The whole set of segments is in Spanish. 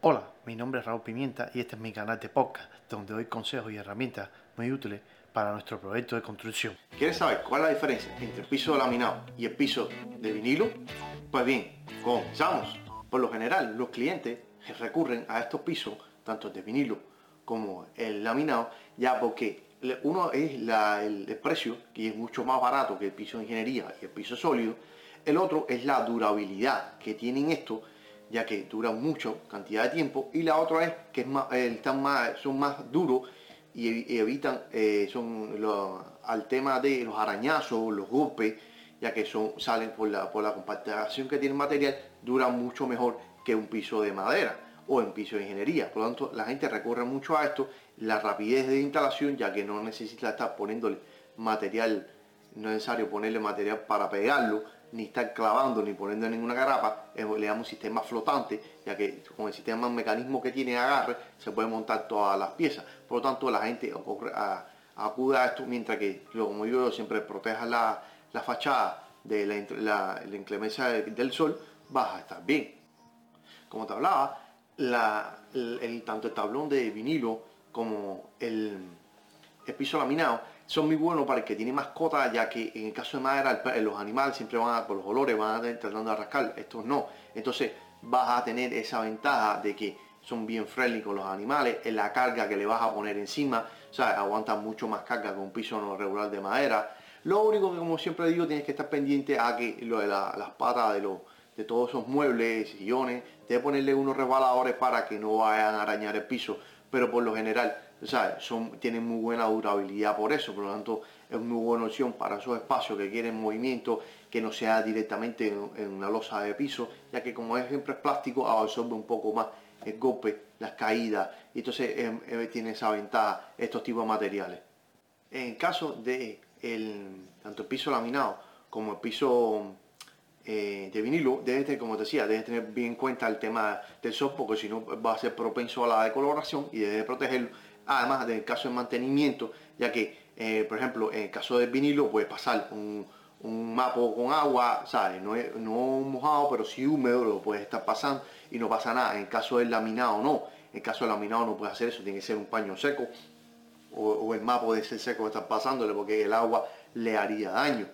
Hola, mi nombre es Raúl Pimienta y este es mi canal de podcast donde doy consejos y herramientas muy útiles para nuestro proyecto de construcción. ¿Quieres saber cuál es la diferencia entre el piso laminado y el piso de vinilo? Pues bien, comenzamos. Por lo general, los clientes recurren a estos pisos, tanto de vinilo como el laminado, ya porque uno es el, precio, que es mucho más barato que el piso de ingeniería y el piso sólido. El otro es la durabilidad que tienen estos, ya que duran mucho cantidad de tiempo. Y la otra es que eh, están más, son más duros y, evitan eh, son al tema de los arañazos, los golpes, ya que son, salen por la, por la compactación que tiene el material, duran mucho mejor que un piso de madera o en piso de ingeniería. Por lo tanto, la gente recurre mucho a esto, la rapidez de instalación, ya que no necesita estar poniéndole material, no es necesario ponerle material para pegarlo, ni estar clavando, ni poniendo ninguna garapa, le damos un sistema flotante, ya que con el sistema el mecanismo que tiene agarre, se puede montar todas las piezas. Por lo tanto, la gente acude a esto, mientras que, como yo siempre proteja la, fachada de la, inclemencia del sol, vas a estar bien. Como te hablaba, el, tanto el tablón de vinilo como el, piso laminado son muy buenos para el que tiene mascota, ya que en el caso de madera los animales siempre van a, por los olores van a estar tratando de rascar, estos no. Entonces vas a tener esa ventaja de que son bien friendly con los animales, en la carga que le vas a poner encima, o sea, aguantan mucho más carga que un piso no regular de madera. Lo único que como siempre digo, tienes que estar pendiente a que las patas de los de todos esos muebles, sillones, de ponerle unos resbaladores para que no vayan a arañar el piso, pero por lo general, ¿sabes? Son, tienen muy buena durabilidad por eso, por lo tanto es muy buena opción para esos espacios que quieren movimiento, que no sea directamente en, una losa de piso, ya que como es siempre es plástico, absorbe un poco más el golpe, las caídas, y entonces eh, eh, tiene esa ventaja estos tipos de materiales. En caso de tanto el piso laminado como el piso eh, de vinilo, debe tener, como te decía, debe tener bien en cuenta el tema del sol, porque si no va a ser propenso a la decoloración y debe protegerlo. Además, del caso de mantenimiento, ya que, eh, por ejemplo, en el caso del vinilo puede pasar un, un mapo con agua, ¿sabes? No, es, no mojado, pero sí húmedo, lo puede estar pasando y no pasa nada. En el caso del laminado, no. En el caso del laminado no puede hacer eso, tiene que ser un paño seco o, el mapo de ser seco está pasándole porque el agua le haría daño.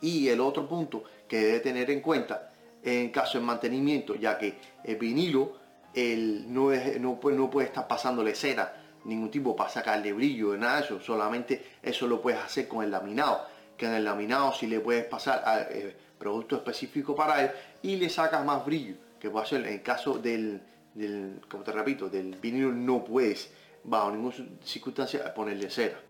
Y el otro punto que debe tener en cuenta en caso de mantenimiento, ya que el vinilo el, no, no, puede, no puede estar pasándole cera, ningún tipo para sacarle brillo, nada de eso, solamente eso lo puedes hacer con el laminado, que en el laminado si le puedes pasar a, eh, producto específico para él y le sacas más brillo, que puede ser en el caso del, del, como te repito, del vinilo no puedes bajo ninguna circunstancia ponerle cera.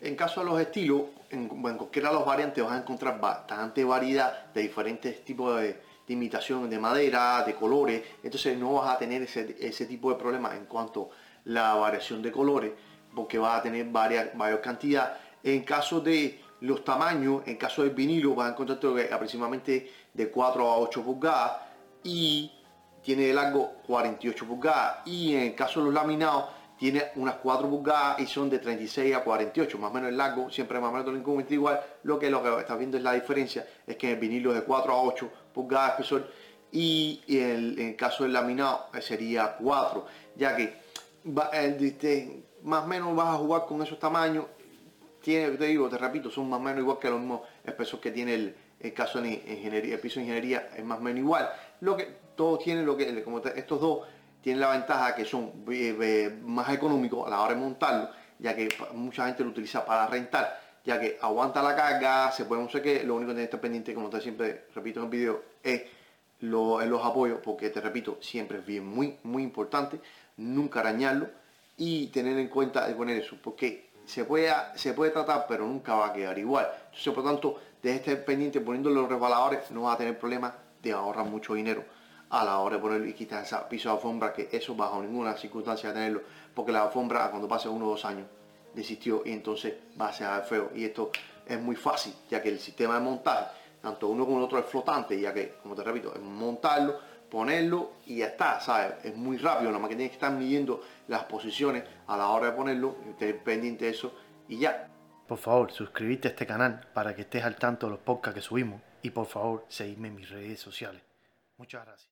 En caso de los estilos, en, cualquiera de los variantes vas a encontrar bastante variedad de diferentes tipos de, imitación de madera, de colores, entonces no vas a tener ese, tipo de problemas en cuanto a la variación de colores, porque vas a tener varias, mayor cantidad. En caso de los tamaños, en caso del vinilo vas a encontrar aproximadamente de 4 a 8 pulgadas y tiene de largo 48 pulgadas. Y en el caso de los laminados tiene unas 4 pulgadas y son de 36 a 48, más o menos el largo, siempre más o menos el igual, lo que lo que estás viendo es la diferencia, es que el vinilo es de 4 a 8 pulgadas de espesor. Y en el, caso del laminado eh, sería 4, ya que más o menos vas a jugar con esos tamaños, tiene, te digo, te repito, son más o menos igual que los mismos espesor que tiene el, caso de ingeniería, el piso de ingeniería es más o menos igual, lo que todos tienen lo que, como estos dos tiene la ventaja que son eh, eh, más económicos a la hora de montarlo, ya que mucha gente lo utiliza para rentar, ya que aguanta la carga, se puede no sé qué, lo único que tiene que estar pendiente, como te siempre repito en el video, es los apoyos, porque te repito, siempre es bien muy, muy importante, nunca arañarlo y tener en cuenta de poner eso, porque se puede, se puede tratar, pero nunca va a quedar igual. Entonces, por tanto, de estar pendiente poniendo los resbaladores, no va a tener problema de ahorrar mucho dinero a la hora de poner y quitar ese piso de alfombra, que eso bajo ninguna circunstancia tenerlo, porque la alfombra cuando pase uno o dos años desistió y entonces va a ser feo. Y esto es muy fácil, ya que el sistema de montaje, tanto uno como el otro es flotante, ya que, como te repito, es montarlo, ponerlo y ya está, ¿sabes? Es muy rápido, nada más que tienes que estar midiendo las posiciones a la hora de ponerlo, tener pendiente de eso y ya. Por favor, suscríbete a este canal para que estés al tanto de los podcasts que subimos y por favor, seguidme en mis redes sociales. Muchas gracias.